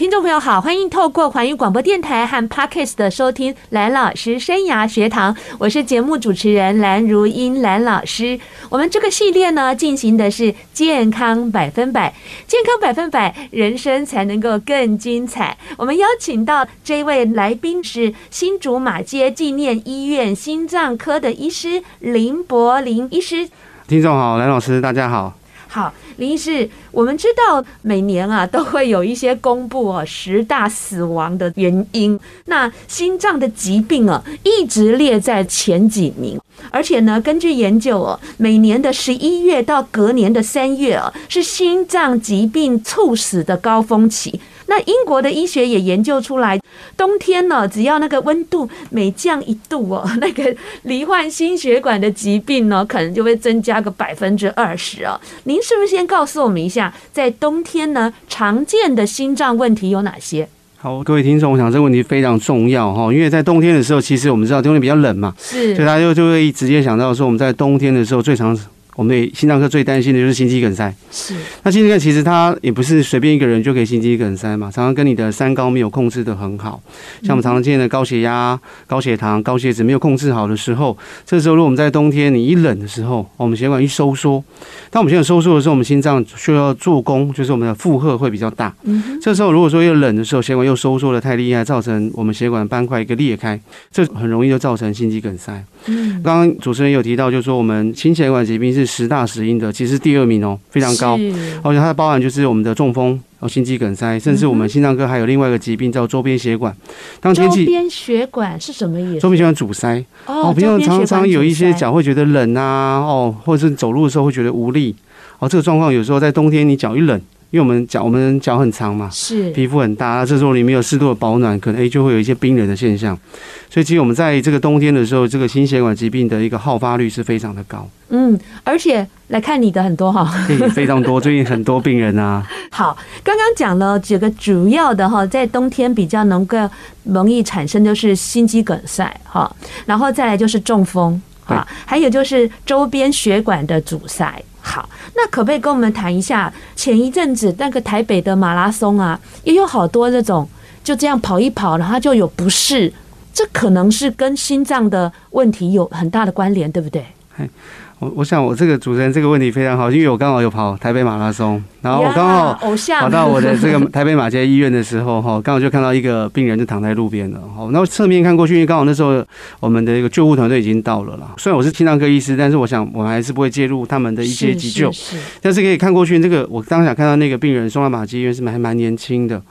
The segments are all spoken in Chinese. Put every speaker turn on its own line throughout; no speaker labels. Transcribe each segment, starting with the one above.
听众朋友好，欢迎透过环宇广播电台和 Parkes 的收听蓝老师生涯学堂，我是节目主持人蓝如英蓝老师。我们这个系列呢，进行的是健康百分百，健康百分百，人生才能够更精彩。我们邀请到这位来宾是新竹马街纪念医院心脏科的医师林柏林医师。
听众好，蓝老师大家好。
好，林医师，我们知道每年啊都会有一些公布哦十大死亡的原因，那心脏的疾病啊一直列在前几名，而且呢，根据研究哦，每年的十一月到隔年的三月啊是心脏疾病猝死的高峰期。那英国的医学也研究出来，冬天呢，只要那个温度每降一度哦，那个罹患心血管的疾病呢，可能就会增加个百分之二十哦。您是不是先告诉我们一下，在冬天呢，常见的心脏问题有哪些？
好，各位听众，我想这个问题非常重要哈，因为在冬天的时候，其实我们知道冬天比较冷嘛，是，所以大家就就会直接想到说，我们在冬天的时候最常。我们的心脏科最担心的就是心肌梗塞。是，那心肌梗塞其实它也不是随便一个人就可以心肌梗塞嘛，常常跟你的三高没有控制的很好，像我们常常见的高血压、高血糖、高血脂没有控制好的时候，这时候如果我们在冬天你一冷的时候，我们血管一收缩，当我们血管收缩的时候，我们心脏需要做工，就是我们的负荷会比较大。嗯，这时候如果说又冷的时候，血管又收缩的太厉害，造成我们血管斑块一个裂开，这很容易就造成心肌梗塞。嗯，刚刚主持人有提到，就是说我们心血管疾病是十大死因的，其实第二名哦，非常高，而且它包含就是我们的中风、哦心肌梗塞，甚至我们心脏科还有另外一个疾病叫周边血管。当天气，周边
血管是什么意思？
周边血管阻塞哦，平常常常有一些脚会觉得冷啊，哦，或者是走路的时候会觉得无力，哦，这个状况有时候在冬天你脚一冷。因为我们脚，我们脚很长嘛，是皮肤很大，这时候你没有适度的保暖，可能诶就会有一些冰冷的现象。所以其实我们在这个冬天的时候，这个心血管疾病的一个好发率是非常的高。
嗯，而且来看你的很多哈，
对，非常多，最近很多病人啊。
好，刚刚讲了几个主要的哈，在冬天比较能够容易产生就是心肌梗塞哈，然后再来就是中风啊，还有就是周边血管的阻塞。好，那可不可以跟我们谈一下？前一阵子那个台北的马拉松啊，也有好多这种就这样跑一跑，然后就有不适，这可能是跟心脏的问题有很大的关联，对不对？
我我想我这个主持人这个问题非常好，因为我刚好有跑台北马拉松，然后我刚好跑到我的这个台北马偕医院的时候，哈，刚好就看到一个病人就躺在路边了，哈，然后侧面看过去，因为刚好那时候我们的一个救护团队已经到了啦。虽然我是心脏科医师，但是我想我们还是不会介入他们的一些急救，但是可以看过去，这个我当下看到那个病人送到马偕医院是还蛮年轻的，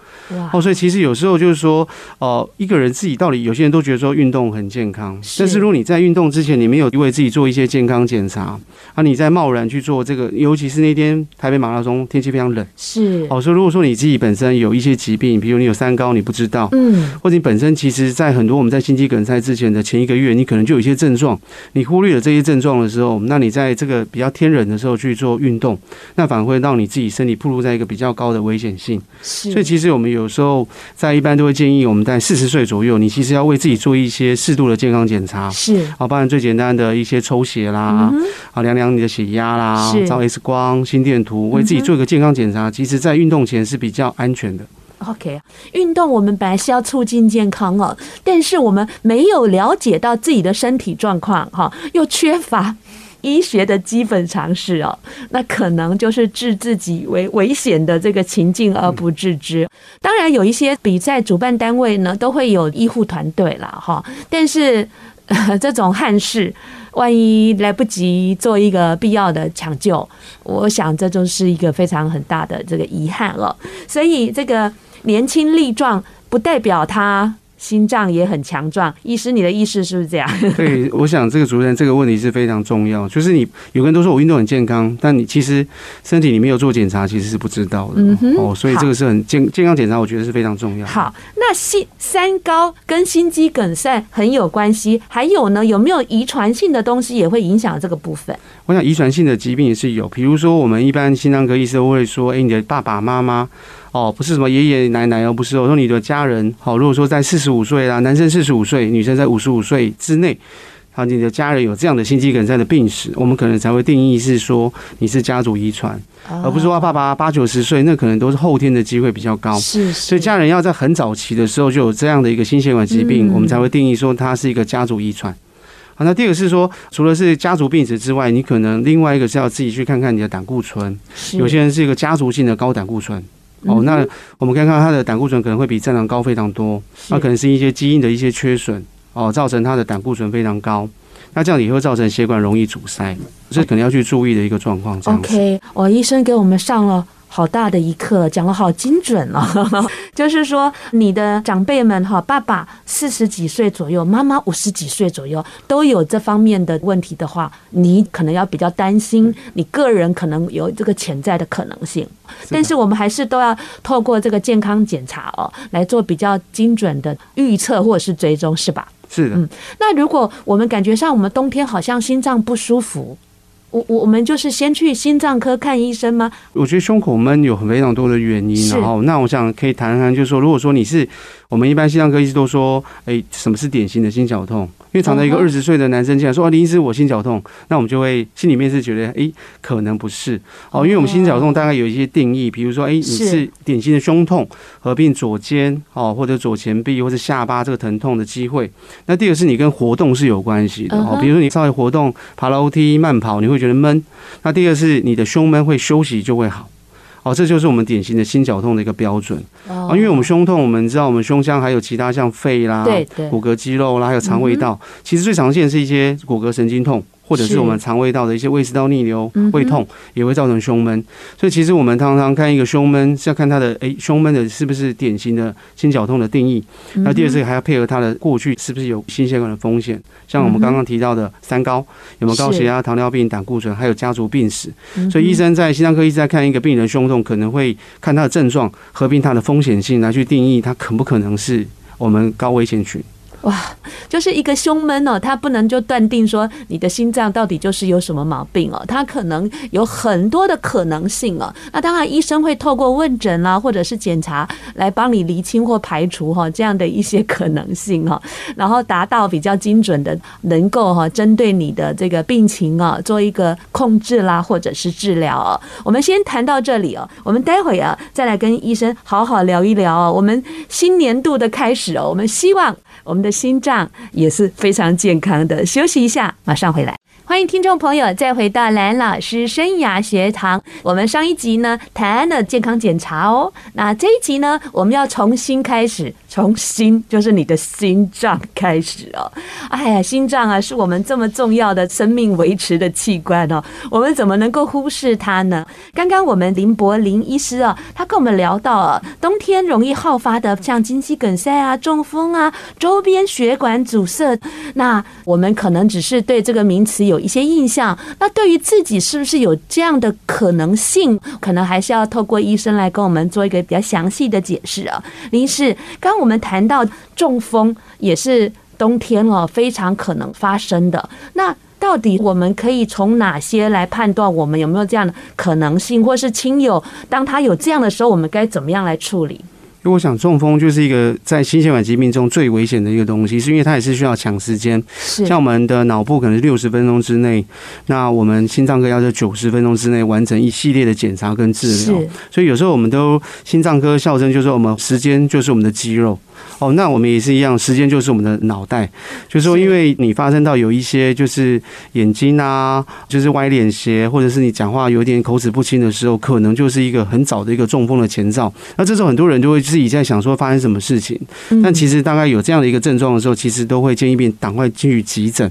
哦，所以其实有时候就是说，哦，一个人自己到底有些人都觉得说运动很健康，但是如果你在运动之前你没有为自己做一些健康检查。啊，啊！你在贸然去做这个，尤其是那天台北马拉松天气非常冷，是哦。所以如果说你自己本身有一些疾病，比如你有三高，你不知道，嗯，或者你本身其实，在很多我们在心肌梗塞之前的前一个月，你可能就有一些症状，你忽略了这些症状的时候，那你在这个比较天冷的时候去做运动，那反而会让你自己身体暴露在一个比较高的危险性。是，所以其实我们有时候在一般都会建议我们在四十岁左右，你其实要为自己做一些适度的健康检查，是啊，包含最简单的一些抽血啦。嗯啊，量量你的血压啦，照 X 光、心电图，为自己做一个健康检查。其实，在运动前是比较安全的。
OK，运动我们本来是要促进健康哦，但是我们没有了解到自己的身体状况，哈，又缺乏医学的基本常识哦，那可能就是置自己为危险的这个情境而不自知。当然，有一些比赛主办单位呢，都会有医护团队啦，哈，但是这种憾事。万一来不及做一个必要的抢救，我想这就是一个非常很大的这个遗憾了。所以这个年轻力壮不代表他。心脏也很强壮，医师，你的意思是不是这样？
对，我想这个主持人这个问题是非常重要。就是你有个人都说我运动很健康，但你其实身体你没有做检查，其实是不知道的。嗯，哦，所以这个是很健健康检查，我觉得是非常重要。
好，那心三高跟心肌梗塞很有关系，还有呢，有没有遗传性的东西也会影响这个部分？
我想遗传性的疾病也是有，比如说我们一般心脏科医生会说，哎，你的爸爸妈妈。哦，不是什么爷爷奶奶哦，不是，我说你的家人，好，如果说在四十五岁啦，男生四十五岁，女生在五十五岁之内，好，你的家人有这样的心肌梗塞的病史，我们可能才会定义是说你是家族遗传，而不是说爸爸八九十岁，那可能都是后天的机会比较高。
是，
所以家人要在很早期的时候就有这样的一个心血管疾病，我们才会定义说它是一个家族遗传。好，那第二个是说，除了是家族病史之外，你可能另外一个是要自己去看看你的胆固醇，有些人是一个家族性的高胆固醇。哦，那我们看看他的胆固醇可能会比正常高非常多，那可能是一些基因的一些缺损哦，造成他的胆固醇非常高，那这样也会造成血管容易阻塞，这可能要去注意的一个状况。
OK，我医生给我们上了。好大的一课，讲得好精准哦。就是说，你的长辈们哈，爸爸四十几岁左右，妈妈五十几岁左右，都有这方面的问题的话，你可能要比较担心，你个人可能有这个潜在的可能性。但是我们还是都要透过这个健康检查哦，来做比较精准的预测或者是追踪，是吧？
是的。嗯，
那如果我们感觉上我们冬天好像心脏不舒服。我我我们就是先去心脏科看医生吗？
我觉得胸口闷有很非常多的原因，然后那我想可以谈谈，就是说，如果说你是我们一般心脏科医师都说，哎，什么是典型的心绞痛？因为常常一个二十岁的男生进来说：“啊，林医师，我心绞痛。”那我们就会心里面是觉得：“哎，可能不是哦。”因为我们心绞痛大概有一些定义，比如说：“哎，你是典型的胸痛，合并左肩哦，或者左前臂或者下巴这个疼痛的机会。”那第二个是你跟活动是有关系的哦，比如说你稍微活动、爬楼梯、慢跑，你会觉得闷。那第二个是你的胸闷会休息就会好。哦，这就是我们典型的心绞痛的一个标准。啊，因为我们胸痛，我们知道我们胸腔还有其他像肺啦、骨骼肌肉啦，还有肠胃道，其实最常见的是一些骨骼神经痛。或者是我们肠胃道的一些胃食道逆流、胃痛，也会造成胸闷。所以其实我们常常看一个胸闷，是要看他的诶胸闷的是不是典型的心绞痛的定义。那第二是还要配合他的过去是不是有心血管的风险，像我们刚刚提到的三高，有没有高血压、糖尿病、胆固醇，还有家族病史。所以医生在心脏科一直在看一个病人胸痛，可能会看他的症状，合并他的风险性来去定义他可不可能是我们高危险群。
哇，就是一个胸闷哦，他不能就断定说你的心脏到底就是有什么毛病哦，他可能有很多的可能性哦。那当然，医生会透过问诊啦，或者是检查来帮你厘清或排除哈这样的一些可能性哈，然后达到比较精准的，能够哈针对你的这个病情啊做一个控制啦，或者是治疗哦。我们先谈到这里哦，我们待会啊再来跟医生好好聊一聊哦。我们新年度的开始哦，我们希望。我们的心脏也是非常健康的。休息一下，马上回来。欢迎听众朋友再回到蓝老师生涯学堂。我们上一集呢谈了健康检查哦，那这一集呢我们要重新开始，从心就是你的心脏开始哦。哎呀，心脏啊是我们这么重要的生命维持的器官哦，我们怎么能够忽视它呢？刚刚我们林柏林医师啊，他跟我们聊到啊，冬天容易好发的像心肌梗塞啊、中风啊、周边血管阻塞，那我们可能只是对这个名词有。一些印象，那对于自己是不是有这样的可能性，可能还是要透过医生来跟我们做一个比较详细的解释啊。林医师，刚刚我们谈到中风也是冬天哦非常可能发生的，那到底我们可以从哪些来判断我们有没有这样的可能性，或是亲友当他有这样的时候，我们该怎么样来处理？
因为我想，中风就是一个在心血管疾病中最危险的一个东西，是因为它也是需要抢时间。像我们的脑部可能是六十分钟之内，那我们心脏科要在九十分钟之内完成一系列的检查跟治疗。所以有时候我们都心脏科笑称，就是我们时间就是我们的肌肉。哦，那我们也是一样，时间就是我们的脑袋，就是说，因为你发生到有一些就是眼睛啊，就是歪脸斜，或者是你讲话有点口齿不清的时候，可能就是一个很早的一个中风的前兆。那这时候很多人就会自己在想说发生什么事情，但其实大概有这样的一个症状的时候，其实都会建议病赶快去急诊。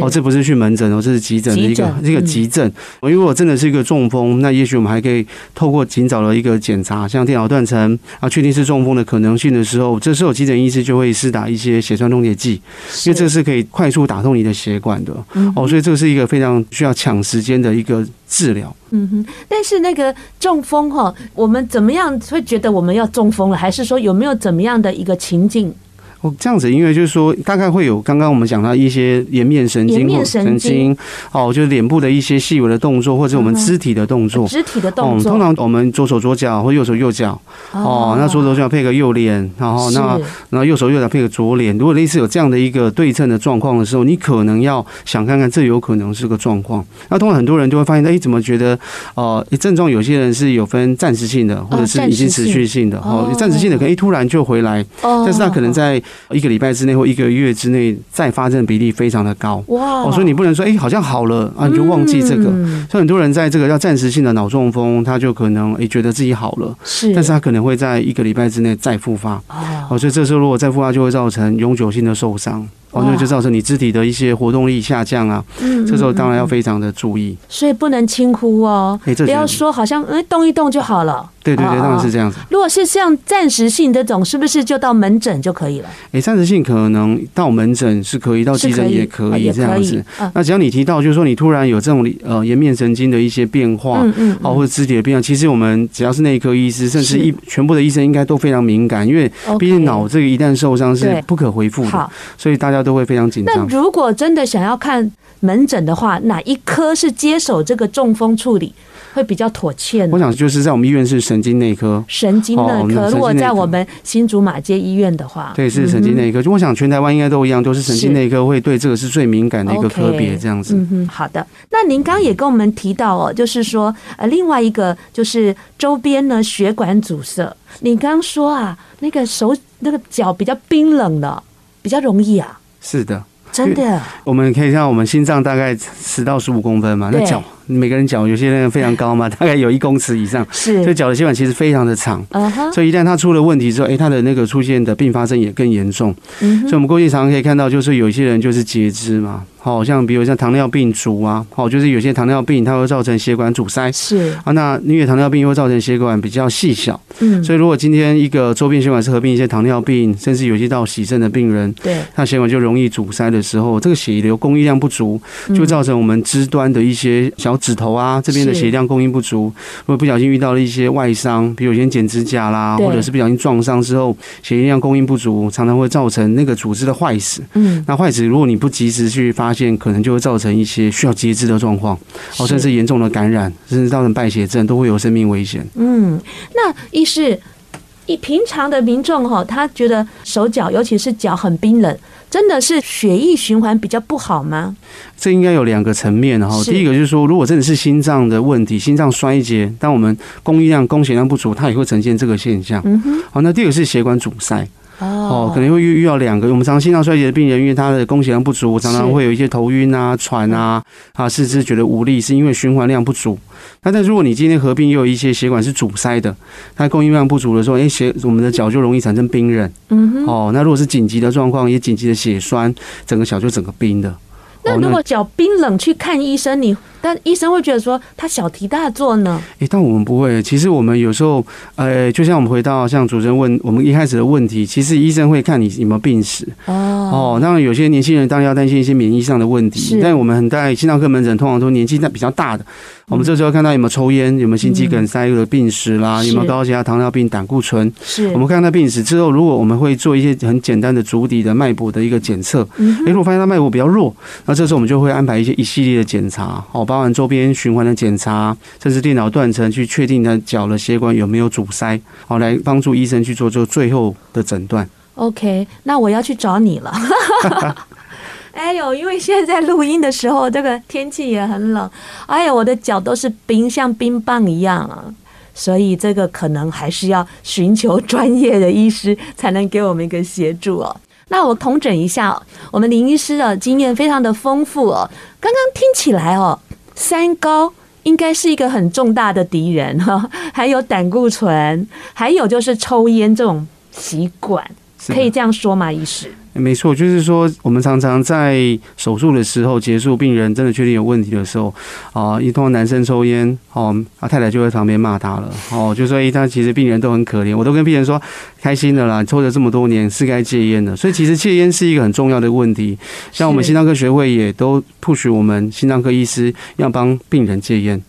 哦，这不是去门诊哦，这是急诊的一个一个急诊。如果真的是一个中风，那也许我们还可以透过尽早的一个检查，像电脑断层啊，确定是中风的可能性的时候，这时候急诊。医师就会施打一些血栓溶解剂，因为这是可以快速打通你的血管的哦，所以这是一个非常需要抢时间的一个治疗。
嗯哼，但是那个中风哈，我们怎么样会觉得我们要中风了？还是说有没有怎么样的一个情境？
哦，这样子，因为就是说，大概会有刚刚我们讲到一些颜面神经或神经，哦，就是脸部的一些细微的动作，或者我们肢体的动作，
肢体的动作。
通常我们左手左脚或右手右脚，哦，那左手左脚配个右脸，然后那然后右手右脚配个左脸。如果类似有这样的一个对称的状况的时候，你可能要想看看，这有可能是个状况。那通常很多人就会发现，哎，怎么觉得，呃，症状有些人是有分暂时性的，或者是已经持续性的，哦，暂时性的可能一突然就回来，但是他可能在一个礼拜之内或一个月之内再发症比例非常的高哇！哦，所以你不能说哎，好像好了啊，你就忘记这个。所以很多人在这个叫暂时性的脑中风，他就可能哎觉得自己好了，是，但是他可能会在一个礼拜之内再复发哦。所以这时候如果再复发，就会造成永久性的受伤。哦，那就造成你肢体的一些活动力下降啊。嗯，这时候当然要非常的注意。
所以不能轻忽哦，不要说好像哎动一动就好了。
对对对，当然是这样子。
如果是像暂时性这种，是不是就到门诊就可以了？
哎，暂时性可能到门诊是可以，到急诊也可以这样子。那只要你提到，就是说你突然有这种呃颜面神经的一些变化，嗯嗯，或者肢体的变化，其实我们只要是内科医师，甚至一全部的医生应该都非常敏感，因为毕竟脑这个一旦受伤是不可恢复的，所以大家都会非常紧张。
那如果真的想要看门诊的话，哪一科是接手这个中风处理会比较妥切呢？
我想就是在我们医院是神经内科，
神经内科。如果在我们新竹马街医院的话，
对，是神经内科。就我想全台湾应该都一样，都是神经内科会对这个是最敏感的一个科别，这样子。
嗯嗯，好的。那您刚刚也跟我们提到哦，就是说呃，另外一个就是周边呢血管阻塞。你刚刚说啊，那个手那个脚比较冰冷的，比较容易啊。
是的。
真的，
我们可以像我们心脏大概十到十五公分嘛，那脚。每个人脚有些人非常高嘛，大概有一公尺以上，是，所以脚的血管其实非常的长，嗯哼，所以一旦它出了问题之后，哎，它的那个出现的并发症也更严重，嗯，所以我们过去常常可以看到，就是有一些人就是截肢嘛，好像比如像糖尿病足啊，好，就是有些糖尿病它会造成血管阻塞，是。啊，那因为糖尿病又会造成血管比较细小，嗯，所以如果今天一个周边血管是合并一些糖尿病，甚至有些到洗肾的病人，对，那血管就容易阻塞的时候，这个血流供应量不足，就造成我们肢端的一些小。指头啊，这边的血量供应不足，如果不小心遇到了一些外伤，比如有些剪指甲啦，或者是不小心撞伤之后，血液量供应不足，常常会造成那个组织的坏死。嗯，那坏死如果你不及时去发现，可能就会造成一些需要截肢的状况，哦，甚至严重的感染，甚至造成败血症，都会有生命危险。
嗯，那医师，以平常的民众哈，他觉得手脚，尤其是脚很冰冷。真的是血液循环比较不好吗？
这应该有两个层面，哈。第一个就是说，如果真的是心脏的问题，心脏衰竭，当我们供应量、供血量不足，它也会呈现这个现象。嗯哼。好，那第二个是血管阻塞。哦，可能会遇遇到两个。我们常常心脏衰竭的病人，因为他的供血量不足，常常会有一些头晕啊、喘啊，啊，四肢觉得无力，是因为循环量不足。那但如果你今天合并又有一些血管是阻塞的，它供应量不足的时候，哎，血我们的脚就容易产生冰冷。嗯哼。哦，那如果是紧急的状况，也紧急的血栓，整个脚就整个冰的。
那如果脚冰冷去看医生，你？但医生会觉得说他小题大做呢？
诶，但我们不会。其实我们有时候，呃，就像我们回到像主持人问我们一开始的问题，其实医生会看你有没有病史。哦哦，当然有些年轻人当然要担心一些免疫上的问题。但我们很在心脏科门诊通常都年纪在比较大的，我们这时候看到有没有抽烟，有没有心肌梗塞的病史啦，有没有高血压、糖尿病、胆固醇。是。我们看到病史之后，如果我们会做一些很简单的足底的脉搏的一个检测。如果发现他脉搏比较弱，那这时候我们就会安排一些一系列的检查。哦。包含周边循环的检查，甚至电脑断层去确定他脚的血管有没有阻塞，好，来帮助医生去做做最后的诊断。
OK，那我要去找你了。哎呦，因为现在在录音的时候，这个天气也很冷，哎呦，我的脚都是冰，像冰棒一样啊，所以这个可能还是要寻求专业的医师才能给我们一个协助哦。那我统整一下，我们林医师的经验非常的丰富哦。刚刚听起来哦。三高应该是一个很重大的敌人哈，还有胆固醇，还有就是抽烟这种习惯，可以这样说吗？医师？
没错，就是说，我们常常在手术的时候结束，病人真的确定有问题的时候，啊，一通常男生抽烟，哦，啊，太太就在旁边骂他了，哦，就说，哎，他其实病人都很可怜，我都跟病人说，开心的啦，抽了这么多年是该戒烟的，所以其实戒烟是一个很重要的问题，像我们心脏科学会也都 push 我们心脏科医师要帮病人戒烟。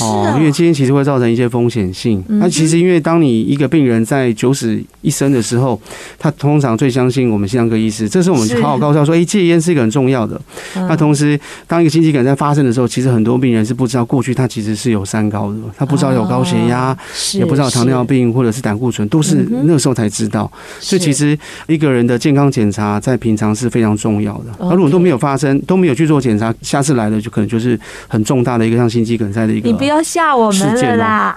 哦，因为戒烟其实会造成一些风险性。那其实因为当你一个病人在九死一生的时候，他通常最相信我们心脏科医师，这是我们好好告诉他说，哎，戒烟是一个很重要的。那同时，当一个心肌梗塞发生的时候，其实很多病人是不知道过去他其实是有三高的，他不知道有高血压，也不知道糖尿病或者是胆固醇，都是那时候才知道。所以其实一个人的健康检查在平常是非常重要的。那如果都没有发生，都没有去做检查，下次来了就可能就是很重大的一个像心肌梗塞的一
个。不要吓我们了啦！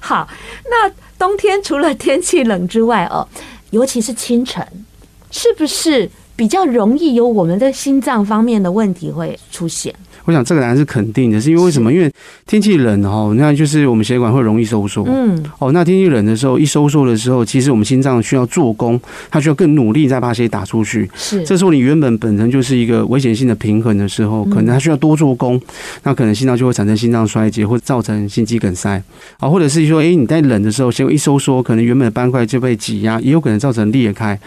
好，那冬天除了天气冷之外哦，尤其是清晨，是不是比较容易有我们的心脏方面的问题会出现？
我想这个答案是肯定的，是因为为什么？因为天气冷哈，那就是我们血管会容易收缩。嗯，哦，那天气冷的时候，一收缩的时候，其实我们心脏需要做工，它需要更努力再把血打出去。是，这时候你原本本身就是一个危险性的平衡的时候，可能它需要多做工，那可能心脏就会产生心脏衰竭，或造成心肌梗塞。啊，或者是说，哎，你在冷的时候，血管一收缩，可能原本的斑块就被挤压，也有可能造成裂开。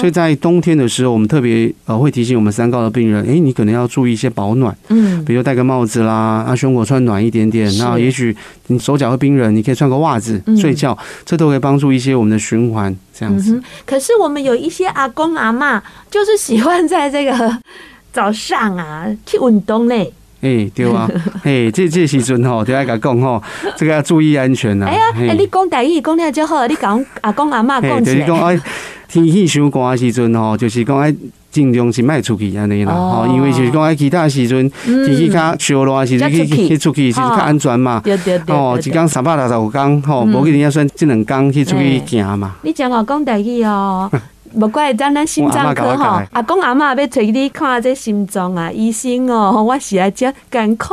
所以在冬天的时候，我们特别呃会提醒我们三高的病人，哎，你可能要注意一些保暖。嗯。比如戴个帽子啦，啊，胸口穿暖一点点，那也许你手脚会冰冷，你可以穿个袜子睡觉，这都可以帮助一些我们的循环这样子。
可是我们有一些阿公阿妈，就是喜欢在这个 早上啊去运动嘞。
哎，对啊，哎，这这时阵吼，就爱甲讲吼，这个要注意安全呐。哎呀，
哎，你讲台语讲了就好，你讲阿公阿妈讲起来。
天气伤寒的时阵吼，就是讲爱尽量是卖出去安尼啦，吼，因为就是讲爱其他时阵天气较烧热的时阵去去出去是较安全嘛。对对对。哦，一工三百六十五天吼，无一定要算这两天去出去行嘛。
你讲我讲台语哦，无怪咱咱心脏科吼，阿公阿嬷要找你看这心脏啊，医生哦，我实在真艰苦。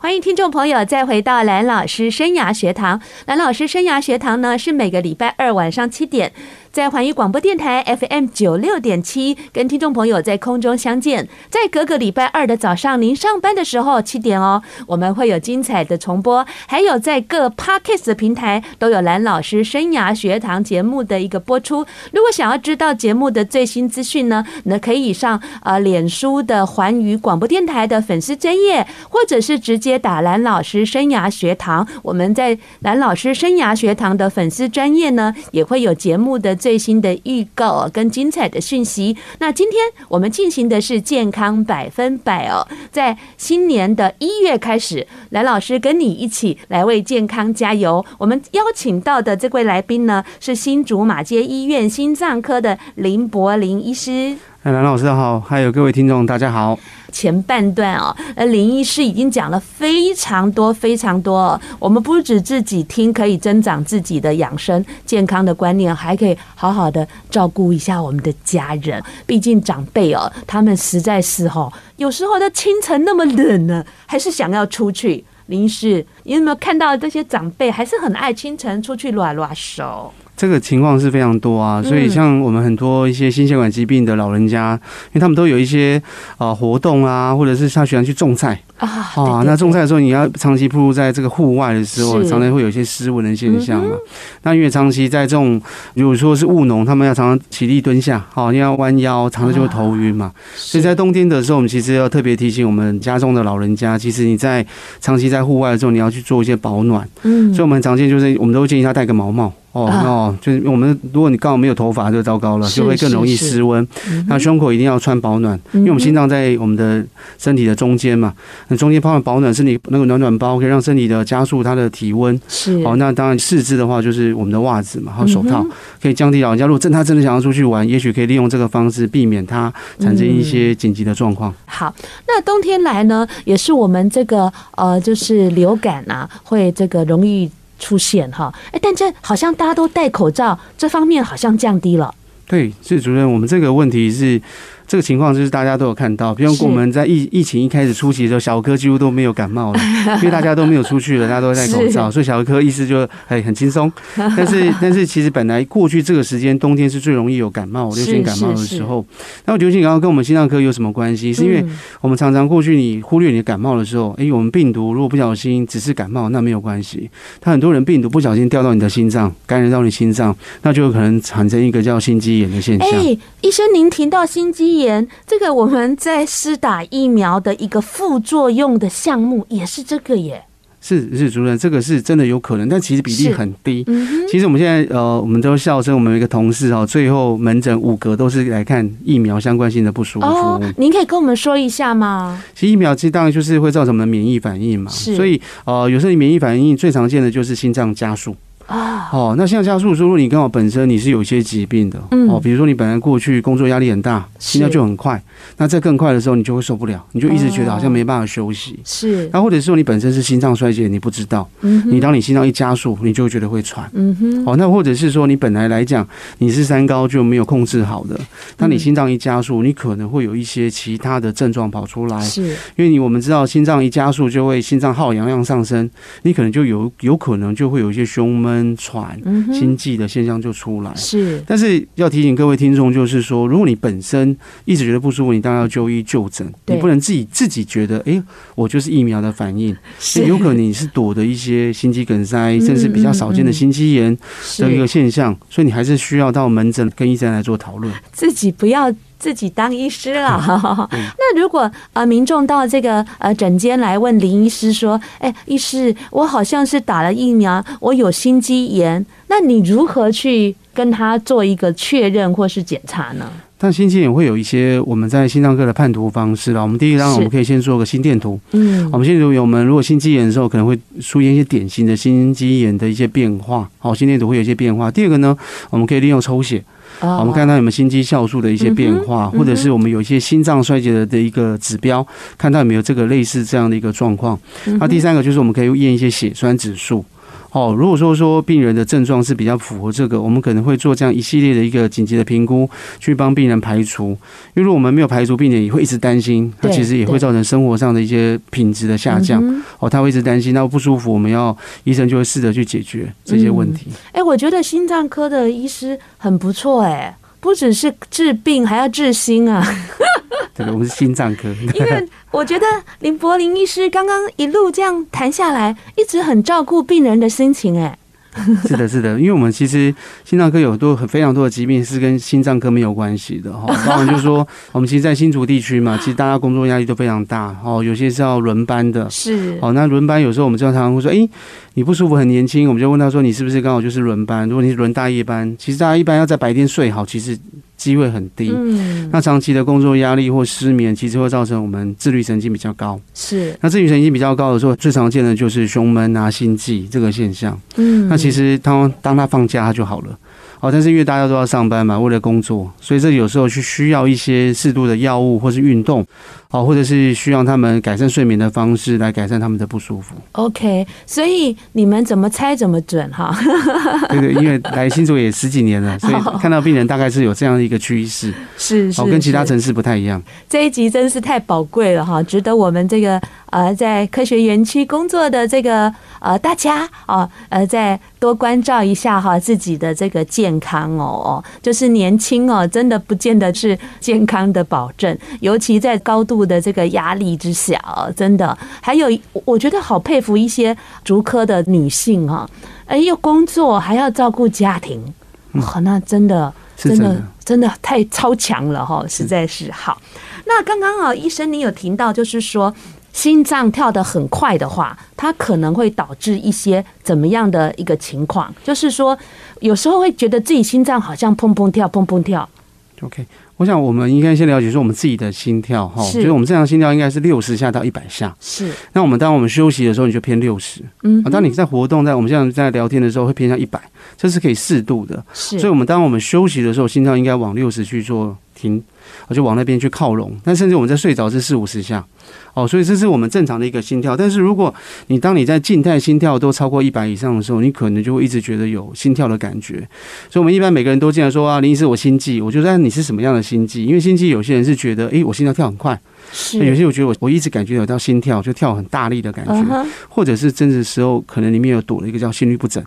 欢迎听众朋友再回到蓝老师生涯学堂。蓝老师生涯学堂呢，是每个礼拜二晚上七点。在环宇广播电台 FM 九六点七，跟听众朋友在空中相见。在各个礼拜二的早上，您上班的时候七点哦，我们会有精彩的重播。还有在各 Podcast 平台都有蓝老师生涯学堂节目的一个播出。如果想要知道节目的最新资讯呢，那可以上呃脸书的环宇广播电台的粉丝专页，或者是直接打蓝老师生涯学堂。我们在蓝老师生涯学堂的粉丝专页呢，也会有节目的。最新的预告跟精彩的讯息。那今天我们进行的是健康百分百哦，在新年的一月开始，蓝老师跟你一起来为健康加油。我们邀请到的这位来宾呢，是新竹马街医院心脏科的林柏林医师。
蓝老师好，还有各位听众，大家好。
前半段哦，呃，林医师已经讲了非常多非常多。我们不止自己听，可以增长自己的养生健康的观念，还可以好好的照顾一下我们的家人。毕竟长辈哦，他们实在是哈，有时候在清晨那么冷呢，还是想要出去。林医师，你有没有看到这些长辈还是很爱清晨出去暖暖手？
这个情况是非常多啊，所以像我们很多一些心血管疾病的老人家，因为他们都有一些啊活动啊，或者是他喜欢去种菜啊，那种菜的时候你要长期暴露在这个户外的时候，常常会有一些失温的现象嘛。那因为长期在这种，如果说是务农，他们要常常起立蹲下，好，你要弯腰，常常就会头晕嘛。所以在冬天的时候，我们其实要特别提醒我们家中的老人家，其实你在长期在户外的时候，你要去做一些保暖。嗯，所以我们常见就是，我们都会建议他戴个毛帽。哦哦，就是我们，如果你刚好没有头发就糟糕了，就会更容易失温。那胸口一定要穿保暖，因为我们心脏在我们的身体的中间嘛，那中间放了保暖身体那个暖暖包，可以让身体的加速它的体温。是哦，那当然四肢的话就是我们的袜子嘛，还有手套，可以降低老人家如果真他真的想要出去玩，也许可以利用这个方式避免他产生一些紧急的状况。
好，那冬天来呢，也是我们这个呃，就是流感啊，会这个容易。出现哈，哎，但这好像大家都戴口罩，这方面好像降低了。
对，是主任，我们这个问题是。这个情况就是大家都有看到，比如说我们在疫疫情一开始初期的时候，小儿科几乎都没有感冒了，因为大家都没有出去了，大家都戴口罩，所以小儿科意思就哎很轻松。但是但是其实本来过去这个时间冬天是最容易有感冒、流行感冒的时候。那流行感冒跟我们心脏科有什么关系？是因为我们常常过去你忽略你的感冒的时候，哎，我们病毒如果不小心只是感冒，那没有关系。他很多人病毒不小心掉到你的心脏，感染到你心脏，那就有可能产生一个叫心肌炎的现象。
哎，医生您提到心肌肌炎，这个我们在施打疫苗的一个副作用的项目也是这个耶。
是是，主任，这个是真的有可能，但其实比例很低。嗯、其实我们现在呃，我们都笑称我们有一个同事哦，最后门诊五格都是来看疫苗相关性的不舒服。哦，
您可以跟我们说一下吗？
其实疫苗其实当然就是会造成我们的免疫反应嘛，所以呃，有时候你免疫反应最常见的就是心脏加速。啊，哦，那像加速，如果你刚好本身你是有一些疾病的，嗯，哦，比如说你本来过去工作压力很大，心跳就很快，那在更快的时候你就会受不了，你就一直觉得好像没办法休息，是。那或者是说你本身是心脏衰竭，你不知道，嗯，你当你心脏一加速，你就会觉得会喘，嗯哼。哦，那或者是说你本来来讲你是三高就没有控制好的，当你心脏一加速，你可能会有一些其他的症状跑出来，是。因为你我们知道心脏一加速就会心脏耗氧量上升，你可能就有有可能就会有一些胸闷。喘、心悸的现象就出来，是。但是要提醒各位听众，就是说，如果你本身一直觉得不舒服，你当然要就医就诊，你不能自己自己觉得，哎，我就是疫苗的反应，是。有可能你是躲的一些心肌梗塞，甚至比较少见的心肌炎的一个现象，所以你还是需要到门诊跟医生来做讨论，
自己不要。自己当医师了，那如果呃民众到这个呃诊间来问林医师说，哎，医师，我好像是打了疫苗，我有心肌炎，那你如何去跟他做一个确认或是检查呢？
但心肌炎会有一些我们在心脏科的判读方式了。我们第一个当然我们可以先做个心电图，嗯，我们心电图有我们如果心肌炎的时候可能会出现一些典型的心肌炎的一些变化，好，心电图会有一些变化。第二个呢，我们可以利用抽血。我们看到有没有心肌酵素的一些变化，或者是我们有一些心脏衰竭的的一个指标，看到有没有这个类似这样的一个状况。那第三个就是我们可以验一些血栓指数。哦，如果说说病人的症状是比较符合这个，我们可能会做这样一系列的一个紧急的评估，去帮病人排除。因为如果我们没有排除，病人也会一直担心，他其实也会造成生活上的一些品质的下降。哦，他会一直担心，那不舒服，我们要医生就会试着去解决这些问题。
哎，我觉得心脏科的医师很不错，哎，不只是治病，还要治心啊。
对，我们是心脏科。
因为我觉得林柏林医师刚刚一路这样谈下来，一直很照顾病人的心情，哎。
是的，是的，因为我们其实心脏科有很多很非常多的疾病是跟心脏科没有关系的哈。当然就是说，我们其实，在新竹地区嘛，其实大家工作压力都非常大哦，有些是要轮班的，是哦。那轮班有时候我们经常会说，哎，你不舒服很年轻，我们就问他说，你是不是刚好就是轮班？如果你是轮大夜班，其实大家一般要在白天睡好，其实。机会很低，嗯，那长期的工作压力或失眠，其实会造成我们自律神经比较高。是，那自律神经比较高的时候，最常见的就是胸闷啊、心悸这个现象。嗯，那其实当当他放假，他就好了。哦，但是因为大家都要上班嘛，为了工作，所以这有时候去需要一些适度的药物或是运动，哦，或者是需要他们改善睡眠的方式来改善他们的不舒服。
OK，所以你们怎么猜怎么准哈？
对对，因为来新竹也十几年了，所以看到病人大概是有这样的一个趋势，是是，哦，跟其他城市不太一样。
这一集真是太宝贵了哈，值得我们这个呃在科学园区工作的这个呃大家哦呃再多关照一下哈自己的这个健。康哦，就是年轻哦，真的不见得是健康的保证，尤其在高度的这个压力之下，真的。还有，我觉得好佩服一些足科的女性哈，哎，又工作还要照顾家庭，好，那真的，真的，真的太超强了哈，实在是好。那刚刚啊，医生，你有听到，就是说。心脏跳得很快的话，它可能会导致一些怎么样的一个情况？就是说，有时候会觉得自己心脏好像砰砰跳，砰砰跳。
OK，我想我们应该先了解说我们自己的心跳哈，就是我们正常心跳应该是六十下到一百下。是。那我们当我们休息的时候，你就偏六十。嗯。当你在活动，在我们现在在聊天的时候，会偏向一百，这是可以适度的。是。所以我们当我们休息的时候，心跳应该往六十去做停，我就往那边去靠拢。但甚至我们在睡着是四五十下。哦，所以这是我们正常的一个心跳，但是如果你当你在静态心跳都超过一百以上的时候，你可能就会一直觉得有心跳的感觉。所以，我们一般每个人都进来说啊，林医师，我心悸，我就说你是什么样的心悸？因为心悸有些人是觉得，诶，我心跳跳很快，是；有些我觉得我我一直感觉有到心跳就跳很大力的感觉，或者是真的时候可能里面有躲了一个叫心律不整。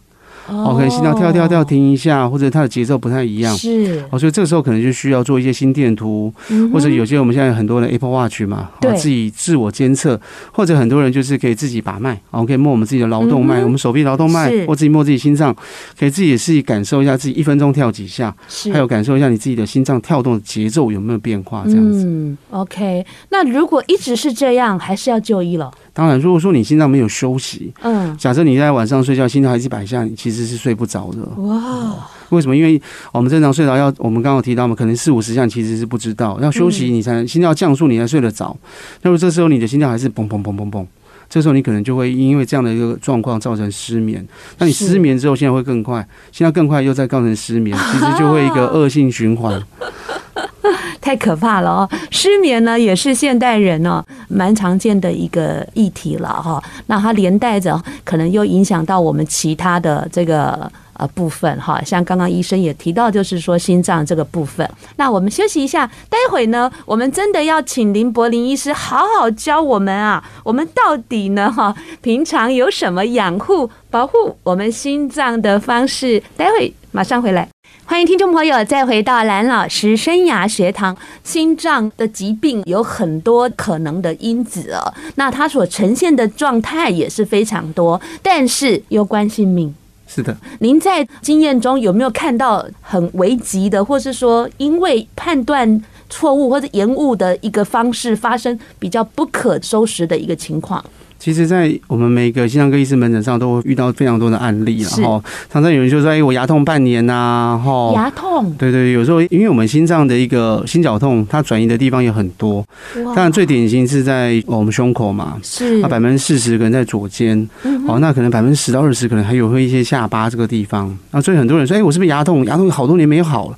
哦，可能心跳跳跳跳停一下，或者它的节奏不太一样，
是。
哦，所以这个时候可能就需要做一些心电图，或者有些我们现在有很多的 Apple Watch 嘛，哦，自己自我监测，或者很多人就是可以自己把脉，哦，可以摸我们自己的劳动脉，我们手臂劳动脉，或自己摸自己心脏，可以自己也是感受一下自己一分钟跳几下，还有感受一下你自己的心脏跳动的节奏有没有变化，这样子。
嗯，OK，那如果一直是这样，还是要就医了。
当然，如果说你心脏没有休息，嗯，假设你在晚上睡觉，心跳还是一百下，你其实是睡不着的。哇，为什么？因为我们正常睡着要，我们刚刚提到嘛，可能四五十下其实是不知道，要休息你才能心跳降速，你才睡得着。那么这时候你的心跳还是砰砰砰砰砰，这时候你可能就会因为这样的一个状况造成失眠。那你失眠之后，现在会更快，现在更快又再造成失眠，其实就会一个恶性循环。
太可怕了哦！失眠呢，也是现代人哦蛮常见的一个议题了哈。那它连带着可能又影响到我们其他的这个呃部分哈。像刚刚医生也提到，就是说心脏这个部分。那我们休息一下，待会呢，我们真的要请林柏霖医师好好教我们啊，我们到底呢哈，平常有什么养护保护我们心脏的方式？待会马上回来。欢迎听众朋友再回到蓝老师生涯学堂。心脏的疾病有很多可能的因子哦，那它所呈现的状态也是非常多，但是攸关性命。
是的，
您在经验中有没有看到很危急的，或是说因为判断错误或者延误的一个方式发生比较不可收拾的一个情况？
其实，在我们每个心脏科医师门诊上，都会遇到非常多的案例，然后常常有人就说：“哎，我牙痛半年呐，哈，
牙痛。”对
对，有时候因为我们心脏的一个心绞痛，它转移的地方有很多，当然最典型是在我们胸口嘛，是，那百分之四十可能在左肩，哦，那可能百分之十到二十可能还有会一些下巴这个地方，那，所以很多人说：“哎，我是不是牙痛？牙痛好多年没有好了。”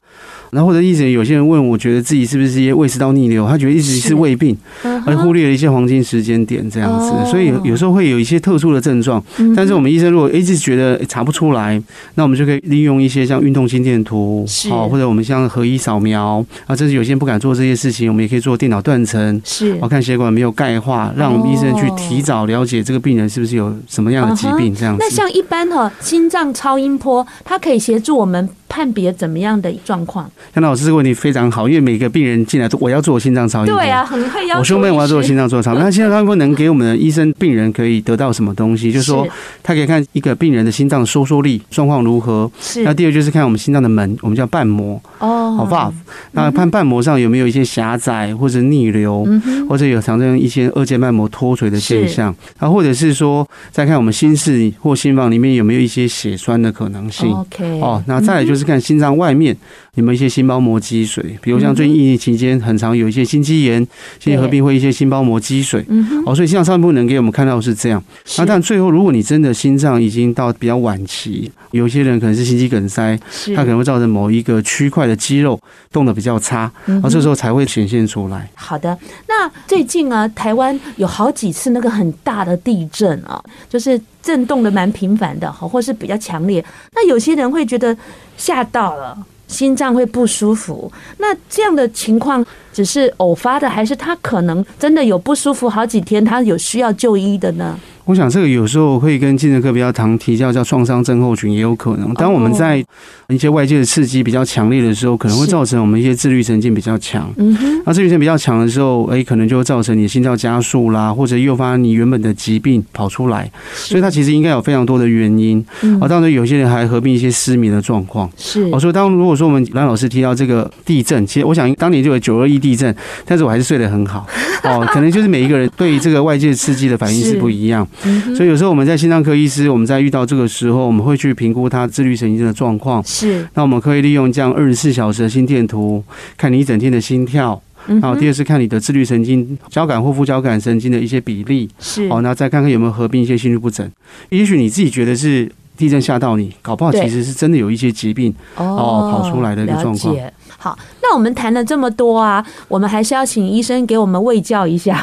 然后或者一直有些人问，我觉得自己是不是一些胃食道逆流？他觉得一直是胃病，而忽略了一些黄金时间点这样子，所以有时候会有一些特殊的症状。但是我们医生如果一直觉得查不出来，那我们就可以利用一些像运动心电图，好，或者我们像核一扫描啊，甚至有些人不敢做这些事情，我们也可以做电脑断层，是，我看血管没有钙化，让我们医生去提早了解这个病人是不是有什么样的疾病这样子。
那像一般哈，心脏超音波，它可以协助我们。判别怎么样的状况？
江老师这个问题非常好，因为每个病人进来都我要做心脏超音波，
对啊，很快要。
我胸闷，我要做心脏做超音波。那心脏超音波能给我们的医生、病人可以得到什么东西？就是说，他可以看一个病人的心脏收缩力状况如何。是。那第二就是看我们心脏的门，我们叫瓣膜哦，好 valve。那看瓣膜上有没有一些狭窄或者逆流，或者有常常一些二尖瓣膜脱垂的现象。然后或者是说，再看我们心室或心房里面有没有一些血栓的可能性。OK。哦，那再来就是。看心脏外面有没有一些心包膜积水，比如像最近疫情期间，很常有一些心肌炎、心肌合并会一些心包膜积水。嗯哦，所以心脏上部能给我们看到的是这样。那但最后，如果你真的心脏已经到比较晚期，有些人可能是心肌梗塞，它可能会造成某一个区块的肌肉动得比较差，然后这时候才会显现出来。
好的，那最近啊，台湾有好几次那个很大的地震啊，就是。震动的蛮频繁的，好，或是比较强烈。那有些人会觉得吓到了，心脏会不舒服。那这样的情况只是偶发的，还是他可能真的有不舒服好几天，他有需要就医的呢？
我想这个有时候会跟精神科比较常提到叫创伤症候群也有可能。当我们在一些外界的刺激比较强烈的时候，可能会造成我们一些自律神经比较强。嗯哼。那自律神经比较强的时候，哎，可能就会造成你心跳加速啦，或者诱发你原本的疾病跑出来。所以它其实应该有非常多的原因。啊，当然有些人还合并一些失眠的状况。是。哦，所以当如果说我们蓝老师提到这个地震，其实我想当年就有九二一地震，但是我还是睡得很好。哦，可能就是每一个人对这个外界刺激的反应是不一样。所以有时候我们在心脏科医师，我们在遇到这个时候，我们会去评估他自律神经的状况。是。那我们可以利用这样二十四小时的心电图，看你一整天的心跳。然后第二是看你的自律神经、交感或副交感神经的一些比例。是。哦，那再看看有没有合并一些心律不整。也许你自己觉得是地震吓到你，搞不好其实是真的有一些疾病哦跑出来的一个状况。
好，那我们谈了这么多啊，我们还是要请医生给我们喂教一下。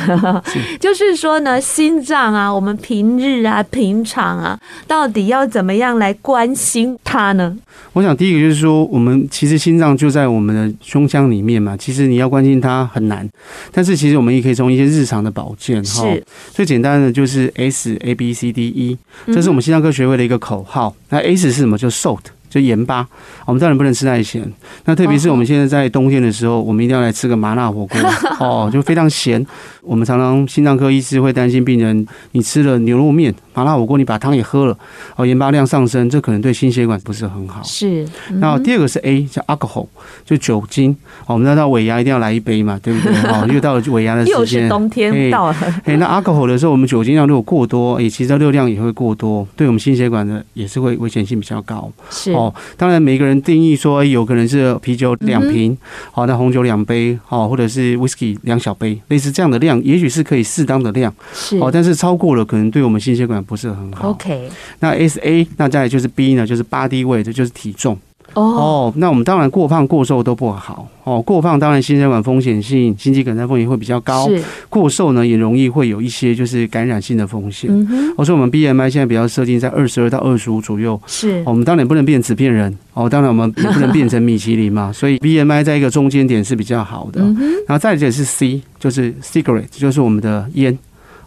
是 就是说呢，心脏啊，我们平日啊、平常啊，到底要怎么样来关心它呢？
我想第一个就是说，我们其实心脏就在我们的胸腔里面嘛，其实你要关心它很难，但是其实我们也可以从一些日常的保健哈，最简单的就是 S A B C D E，这是我们心脏科学会的一个口号，那 S 是什么？就 salt。就盐巴，我们当然不能吃太咸。那特别是我们现在在冬天的时候，我们一定要来吃个麻辣火锅 哦，就非常咸。我们常常心脏科医师会担心病人，你吃了牛肉面、麻辣火锅，你把汤也喝了，哦，盐巴量上升，这可能对心血管不是很好。
是。
那第二个是 A，叫 alcohol，就酒精。哦，我们知道尾牙一定要来一杯嘛，对不对？哦，又到了尾牙的时间，
又是冬天到了。
哎，那 alcohol 的时候，我们酒精量如果过多，哎，其实热量也会过多，对我们心血管的也是会危险性比较高。
是。
哦，当然每个人定义说，有可能是啤酒两瓶，好，那红酒两杯，好，或者是 whisky 两小杯，类似这样的量，也许是可以适当的量，
是，
哦，但是超过了，可能对我们心血管不是很好。
OK，
那 S A，那再来就是 B 呢，就是 body weight，就是体重。
哦，oh,
那我们当然过胖过瘦都不好哦。过胖当然心血管风险性、心肌梗塞风险会比较高。
是
过瘦呢，也容易会有一些就是感染性的风险。嗯哼。哦，所以我们 BMI 现在比较设定在二十二到二十五左右。
是。
我们当然不能变纸片人哦，当然我们也不能变成米其林嘛。所以 BMI 在一个中间点是比较好的。然后再者是 C，就是 cigarette，就是我们的烟。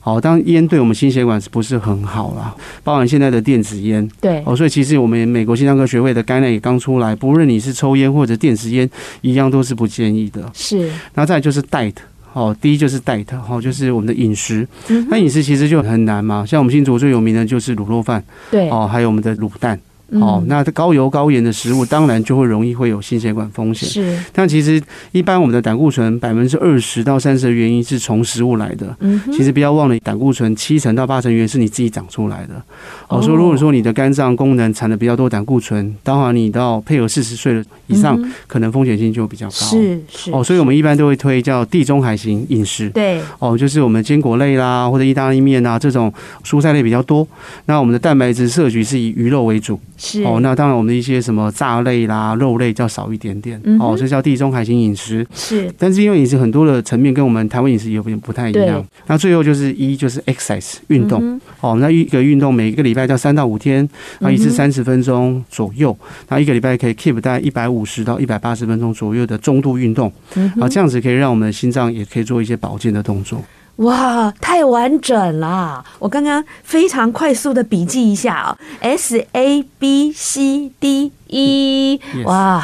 好，当烟对我们心血管是不是很好啦？包含现在的电子烟，
对，
哦，所以其实我们美国心脏科学会的概念也刚出来，不论你是抽烟或者电子烟，一样都是不建议的。
是，
然后再来就是 diet，哦，第一就是 diet，哦，就是我们的饮食。那饮食其实就很难嘛，像我们新竹最有名的就是卤肉饭，
对，
哦，还有我们的卤蛋。哦，那高油高盐的食物当然就会容易会有心血管风险。
是，
但其实一般我们的胆固醇百分之二十到三十的原因是从食物来的。嗯，其实不要忘了，胆固醇七成到八成原因是你自己长出来的。哦，所以如果说你的肝脏功能产的比较多胆固醇，当然你到配合四十岁的以上，可能风险性就比较高。
是是。
哦，所以我们一般都会推叫地中海型饮食。
对。
哦，就是我们坚果类啦，或者意大利面啊这种蔬菜类比较多。那我们的蛋白质摄取是以鱼肉为主。
是。
哦，那当然。我们的一些什么炸类啦、肉类较少一点点，哦，这叫地中海型饮食。
是，
但是因为饮食很多的层面跟我们台湾饮食有点不太一样。那最后就是一就是 exercise 运动，哦，那一个运动每一个礼拜叫三到五天，啊，一次三十分钟左右，那、嗯、一个礼拜可以 keep 大概一百五十到一百八十分钟左右的中度运动，啊，这样子可以让我们的心脏也可以做一些保健的动作。
哇，太完整了！我刚刚非常快速的笔记一下啊，S A B C D E，哇，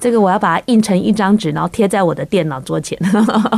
这个我要把它印成一张纸，然后贴在我的电脑桌前。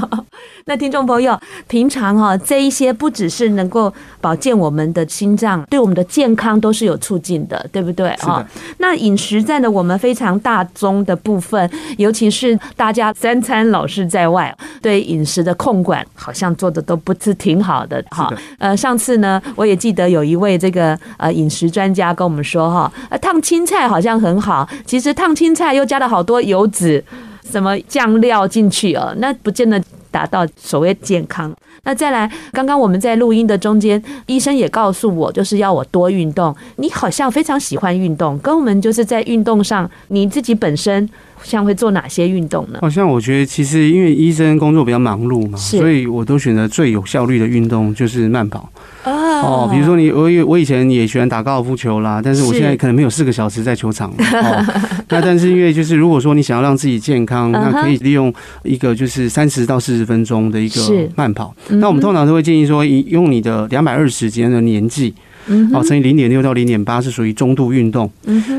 那听众朋友，平常哈这一些不只是能够保健我们的心脏，对我们的健康都是有促进的，对不对啊？
的
那饮食占了我们非常大宗的部分，尤其是大家三餐老是在外，对饮食的控管好像做的都不是挺好的哈。
的
呃，上次呢，我也记得有一位这个呃饮食专家跟我们说哈，呃烫青菜好像很好，其实烫青菜又加了好多多油脂，什么酱料进去哦，那不见得。达到所谓健康。那再来，刚刚我们在录音的中间，医生也告诉我，就是要我多运动。你好像非常喜欢运动，跟我们就是在运动上，你自己本身像会做哪些运动呢？
好像我觉得，其实因为医生工作比较忙碌嘛，所以我都选择最有效率的运动，就是慢跑。哦，比如说你，我我以前也喜欢打高尔夫球啦，但是我现在可能没有四个小时在球场。哦，那但是因为就是如果说你想要让自己健康，那可以利用一个就是三十到四十分钟的一个慢跑。那我们通常都会建议说，以用你的两百二十斤的年纪，哦，乘以零点六到零点八是属于中度运动。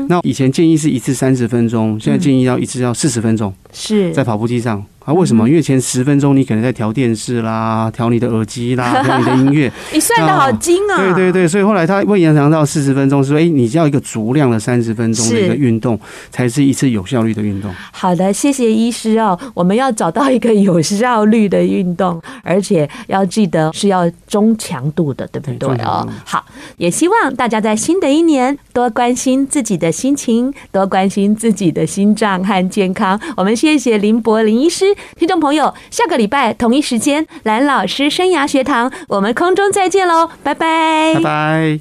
那以前建议是一次三十分钟，现在建议要一次要四十分钟，
是在
跑步机上。啊，为什么？因为前十分钟你可能在调电视啦，调你的耳机啦，调你的音乐。
你算的好精啊！
对对对，所以后来他会延长到四十分钟，是说，哎，你要一个足量的三十分钟的一个运动，才是一次有效率的运动。
好的，谢谢医师哦。我们要找到一个有效率的运动，而且要记得是要中强度的，对不对哦？好，也希望大家在新的一年多关心自己的心情，多关心自己的心脏和健康。我们谢谢林柏林医听众朋友，下个礼拜同一时间，蓝老师生涯学堂，我们空中再见喽，拜拜，
拜拜。